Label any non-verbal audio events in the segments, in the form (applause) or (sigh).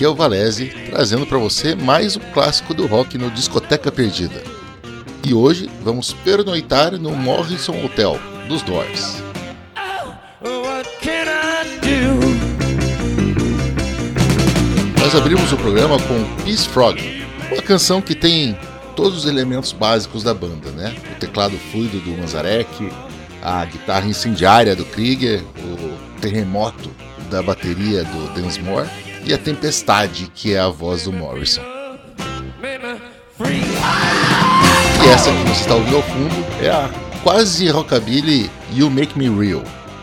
Aqui é o Valese, trazendo para você mais um clássico do rock no Discoteca Perdida. E hoje vamos pernoitar no Morrison Hotel, dos Doors. Nós abrimos o programa com Peace Frog, uma canção que tem todos os elementos básicos da banda, né? O teclado fluido do Manzarek, a guitarra incendiária do Krieger, o terremoto da bateria do Densmore e a tempestade que é a voz do Morrison. E essa que você está ouvindo ao fundo é a quase rockabilly You Make Me Real.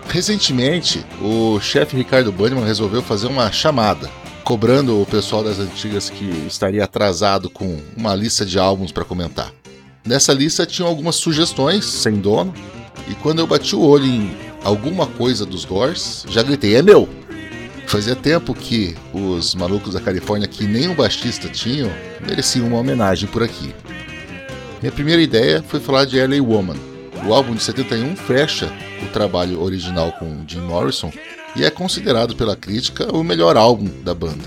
Recentemente, o chefe Ricardo Banniman resolveu fazer uma chamada, cobrando o pessoal das antigas que estaria atrasado com uma lista de álbuns para comentar. Nessa lista tinham algumas sugestões, sem dono, e quando eu bati o olho em alguma coisa dos Doors, já gritei: é meu! Fazia tempo que os malucos da Califórnia, que nem um baixista tinham, mereciam uma homenagem por aqui. Minha primeira ideia foi falar de LA Woman. O álbum de 71 fecha o trabalho original com Jim Morrison e é considerado pela crítica o melhor álbum da banda.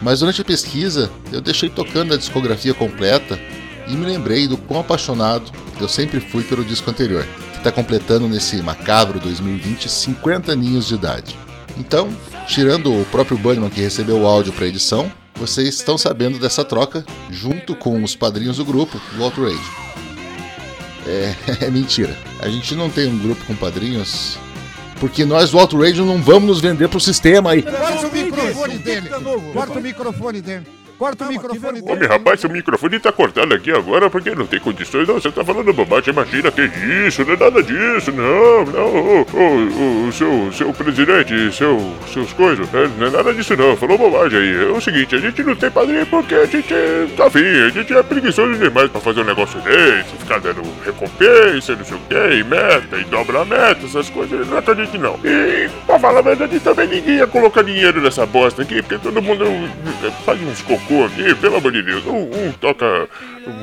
Mas durante a pesquisa, eu deixei tocando a discografia completa e me lembrei do quão apaixonado eu sempre fui pelo disco anterior, que está completando nesse macabro 2020 50 aninhos de idade. Então, tirando o próprio Bunnyman que recebeu o áudio para edição, vocês estão sabendo dessa troca junto com os padrinhos do grupo, do Outrage. É, (laughs) é mentira. A gente não tem um grupo com padrinhos porque nós do Outrage não vamos nos vender pro sistema aí. Corta o microfone dele. Corta o microfone dele. Corta o microfone Ô, meu rapaz, seu microfone tá cortado aqui agora porque não tem condições. Não, você tá falando bobagem. Imagina, que isso, não é nada disso. Não, não. Ô, ô, ô, seu, seu presidente, seu, seus coisas, é, não é nada disso não. Falou bobagem aí. É o seguinte, a gente não tem padrinho porque a gente tá afim. A gente é preguiçoso demais pra fazer um negócio desse. Ficar dando recompensa, não sei o que, e meta, e dobra a meta, essas coisas. Não acredito não. E, pra falar a verdade, também ninguém ia colocar dinheiro nessa bosta aqui, porque todo mundo eh, faz uns cocô aqui, pelo amor de Deus. Um, um toca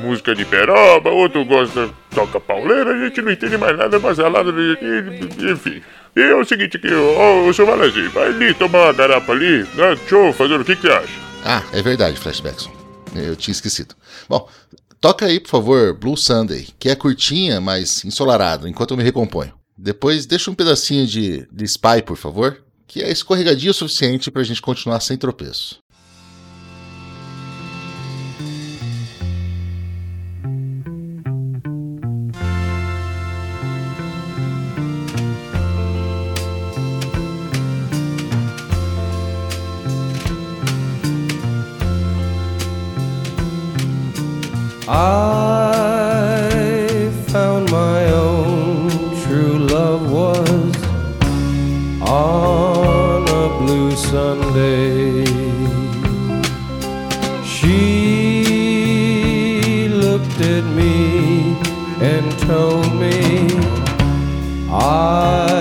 música de peroba, outro gosta, toca pauleira, a gente não entende mais nada, mas é lá, enfim. E é o seguinte aqui, ó, ô, seu Valenzinho, vai ali tomar uma garapa ali, né? Show, fazer o que que você acha? Ah, é verdade, Flashbackson. Eu tinha esquecido. Bom, toca aí, por favor, Blue Sunday, que é curtinha, mas ensolarada, enquanto eu me recomponho. Depois deixa um pedacinho de, de Spy, por favor, que é escorregadio o suficiente pra gente continuar sem tropeço. Told me. I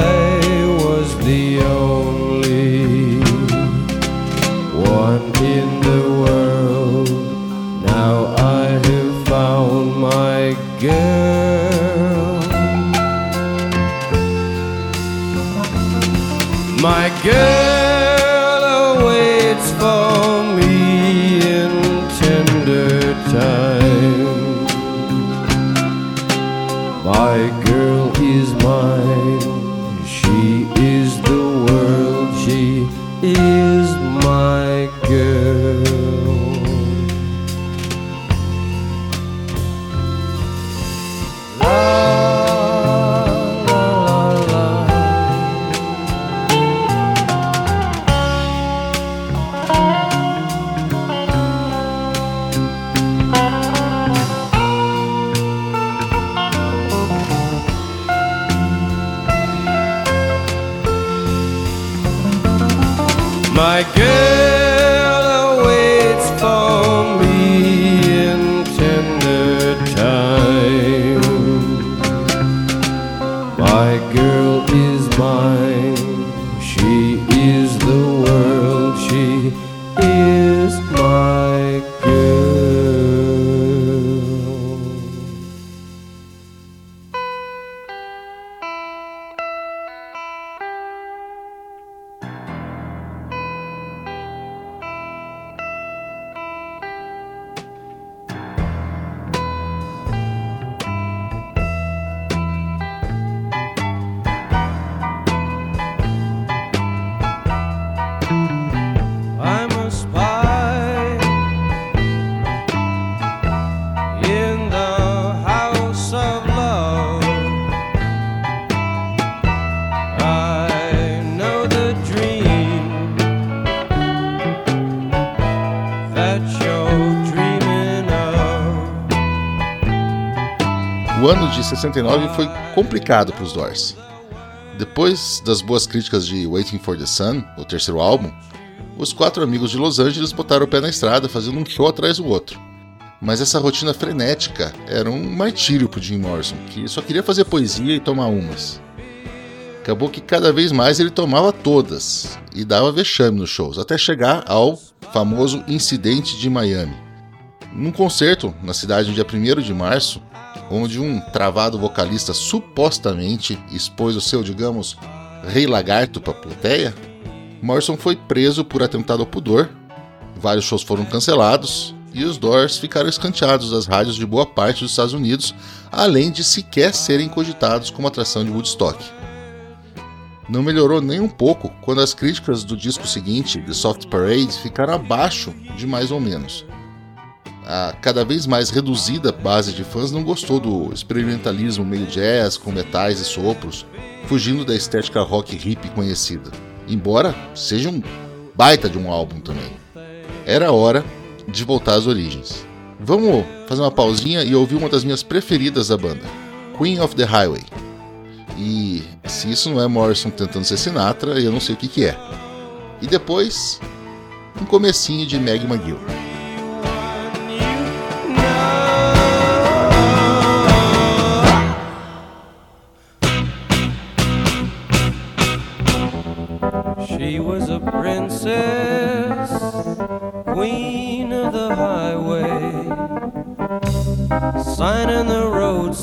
ano de 69 foi complicado para os Doors. Depois das boas críticas de Waiting for the Sun, o terceiro álbum, os quatro amigos de Los Angeles botaram o pé na estrada, fazendo um show atrás do outro. Mas essa rotina frenética era um martírio pro Jim Morrison, que só queria fazer poesia e tomar umas. Acabou que cada vez mais ele tomava todas e dava vexame nos shows, até chegar ao famoso incidente de Miami. Num concerto na cidade no dia 1 de março, onde um travado vocalista supostamente expôs o seu, digamos, rei lagarto para a plateia, Morrison foi preso por atentado ao pudor, vários shows foram cancelados e os Doors ficaram escanteados das rádios de boa parte dos Estados Unidos, além de sequer serem cogitados como atração de Woodstock. Não melhorou nem um pouco quando as críticas do disco seguinte, The Soft Parade, ficaram abaixo de mais ou menos. A cada vez mais reduzida base de fãs não gostou do experimentalismo meio jazz com metais e sopros, fugindo da estética rock hip conhecida embora seja um baita de um álbum também. Era hora de voltar às origens. Vamos fazer uma pausinha e ouvir uma das minhas preferidas da banda, Queen of the Highway. E se isso não é Morrison tentando ser Sinatra, eu não sei o que, que é. E depois, um comecinho de Meg McGill.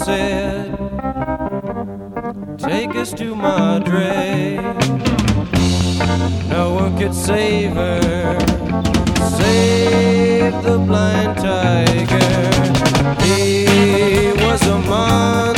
Said, Take us to Madre. No one could save her, save the blind tiger. He was a monster,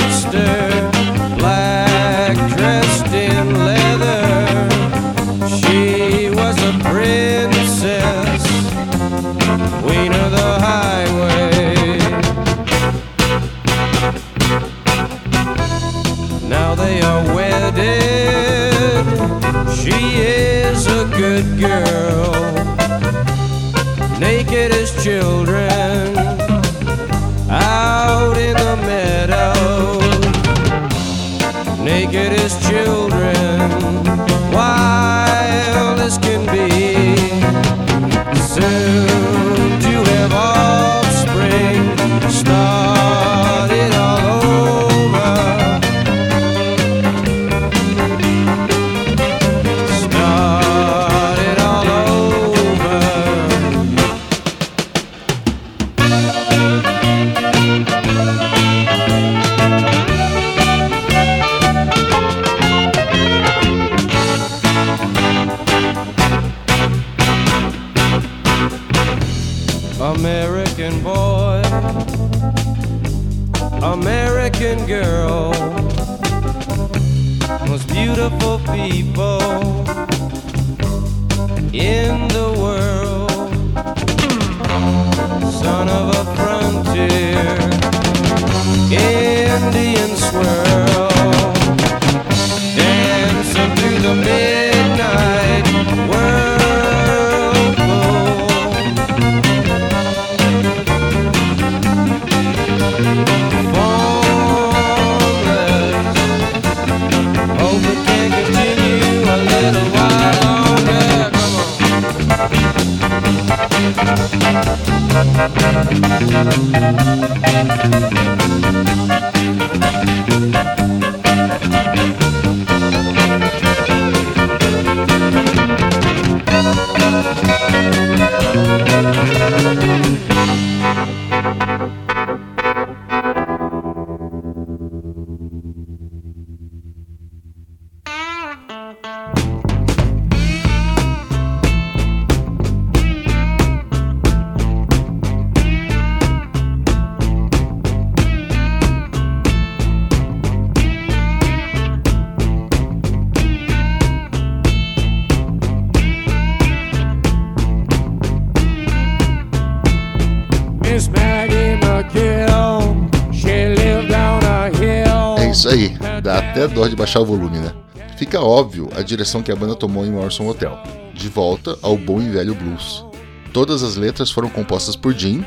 Até dó de baixar o volume, né? Fica óbvio a direção que a banda tomou em Morrison Hotel. De volta ao bom e velho blues. Todas as letras foram compostas por Jim.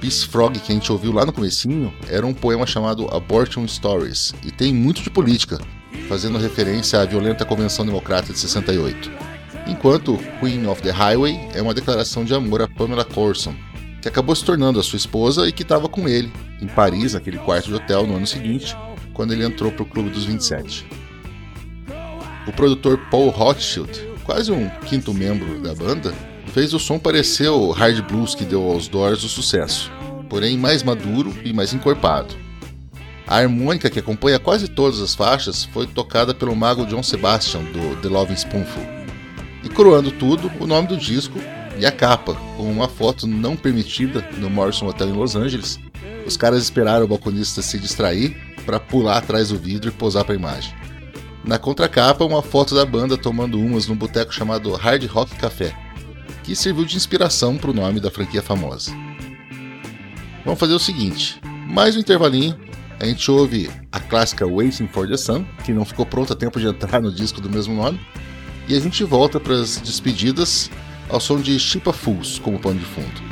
Peace Frog, que a gente ouviu lá no comecinho, era um poema chamado Abortion Stories, e tem muito de política, fazendo referência à violenta Convenção Democrata de 68. Enquanto Queen of the Highway é uma declaração de amor a Pamela Corson, que acabou se tornando a sua esposa e que estava com ele, em Paris, naquele quarto de hotel, no ano seguinte, quando ele entrou para o Clube dos 27. O produtor Paul Rothschild, quase um quinto membro da banda, fez o som parecer o hard blues que deu aos Doors o sucesso, porém mais maduro e mais encorpado. A harmônica que acompanha quase todas as faixas foi tocada pelo mago John Sebastian do The Loving Spoonful. E coroando tudo, o nome do disco e a capa, com uma foto não permitida no Morrison Hotel em Los Angeles. Os caras esperaram o balconista se distrair para pular atrás do vidro e posar para a imagem. Na contracapa, uma foto da banda tomando umas num boteco chamado Hard Rock Café, que serviu de inspiração para o nome da franquia famosa. Vamos fazer o seguinte: mais um intervalinho. A gente ouve a clássica Waiting for the Sun, que não ficou pronta a tempo de entrar no disco do mesmo nome, e a gente volta para as despedidas ao som de Chipa Fools como pano de fundo.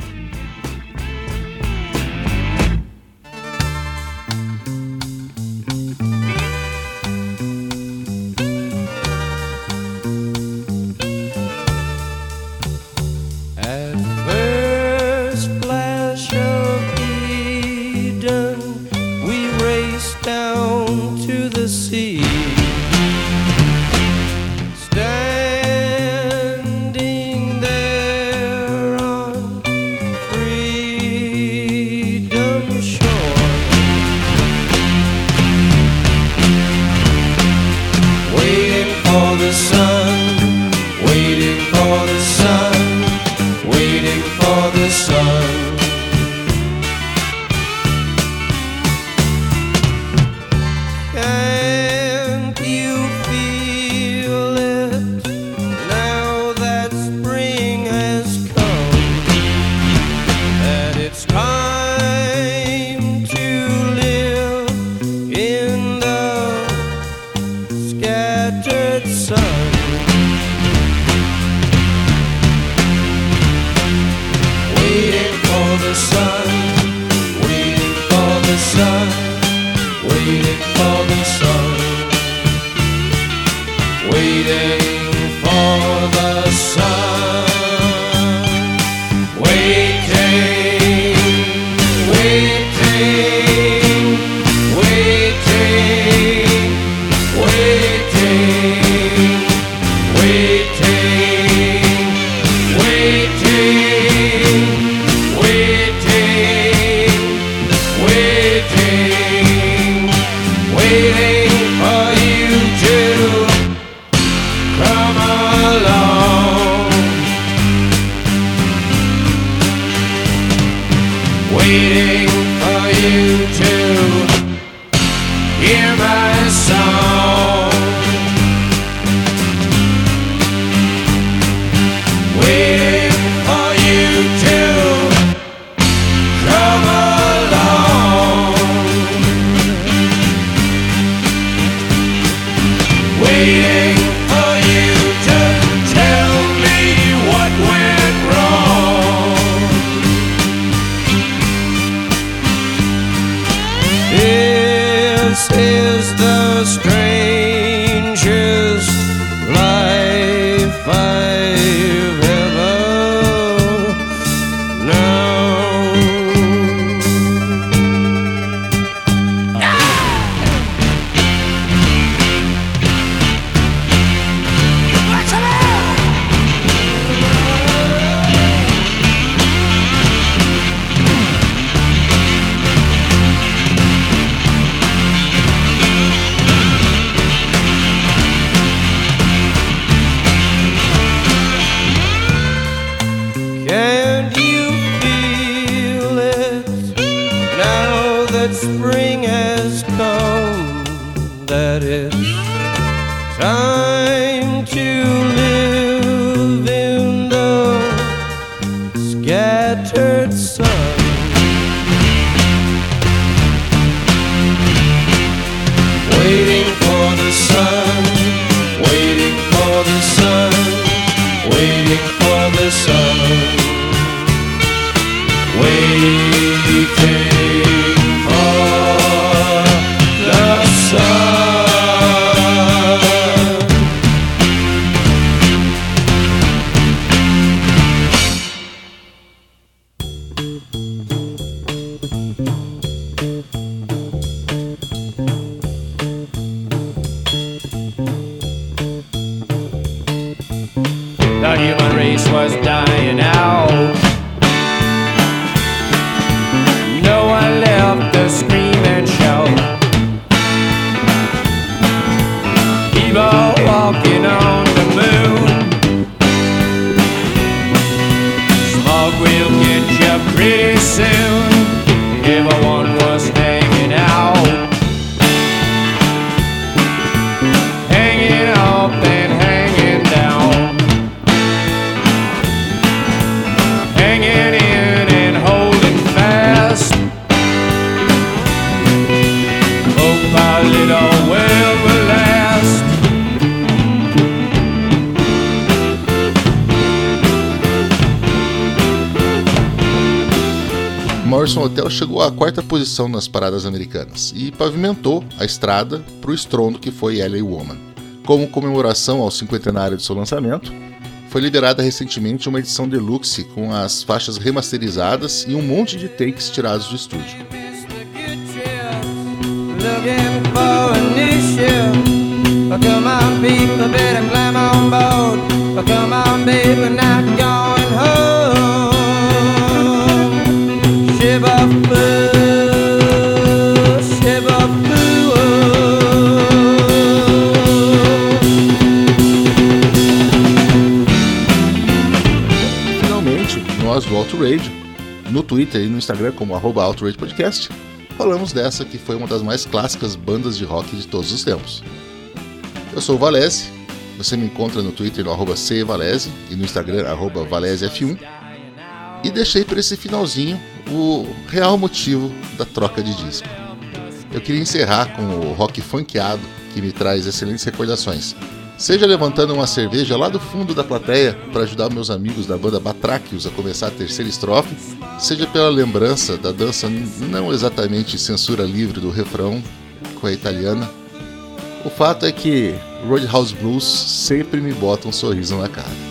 you should. O Hotel chegou à quarta posição nas paradas americanas e pavimentou a estrada para o estrondo que foi LA Woman. Como comemoração ao cinquentenário de seu lançamento, foi liberada recentemente uma edição deluxe com as faixas remasterizadas e um monte de takes tirados do estúdio. No Twitter e no Instagram como arroba Podcast, falamos dessa que foi uma das mais clássicas bandas de rock de todos os tempos. Eu sou o Valese, você me encontra no Twitter no arroba cvalese e no Instagram arroba valesef1 e deixei para esse finalzinho o real motivo da troca de disco. Eu queria encerrar com o rock funkeado que me traz excelentes recordações. Seja levantando uma cerveja lá do fundo da plateia para ajudar meus amigos da banda Batraquios a começar a terceira estrofe, seja pela lembrança da dança não exatamente censura livre do refrão com a italiana. O fato é que Roadhouse Blues sempre me bota um sorriso na cara.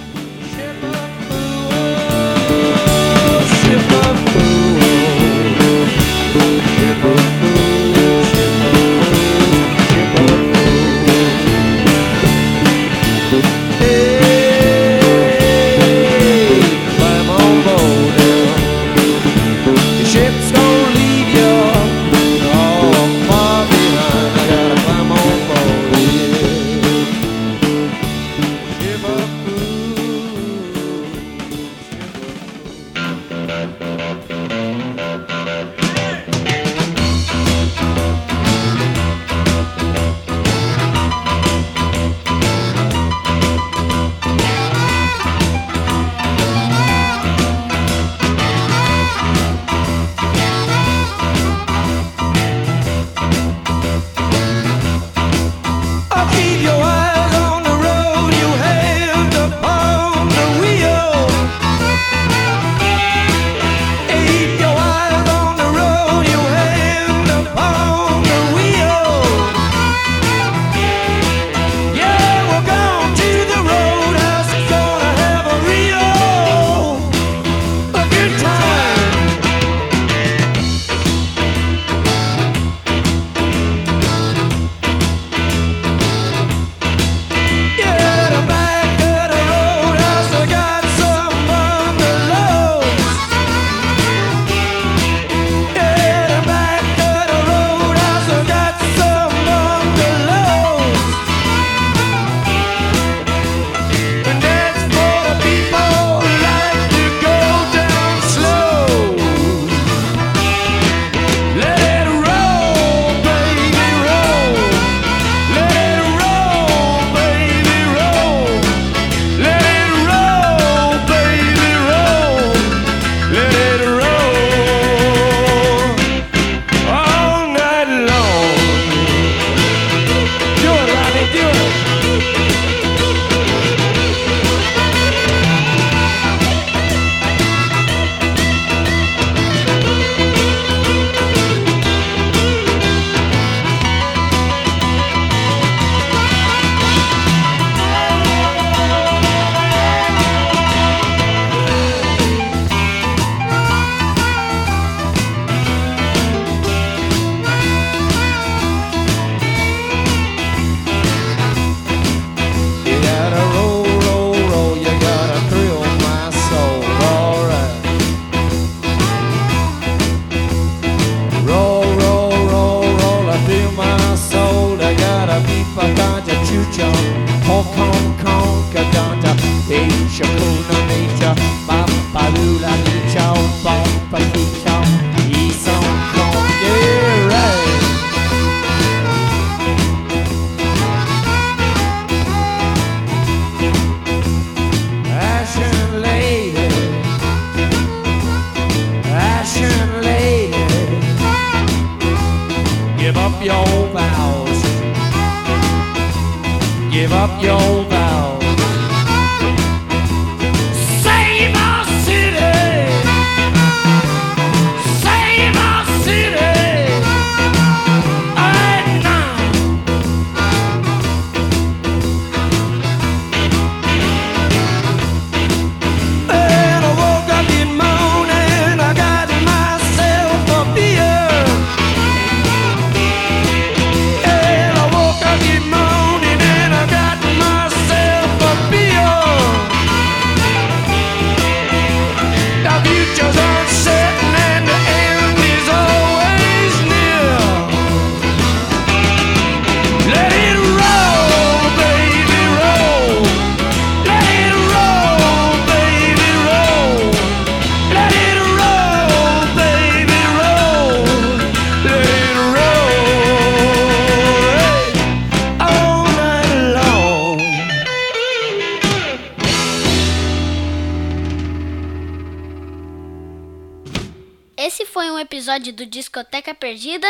Perdida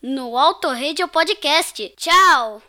no Auto Radio Podcast. Tchau!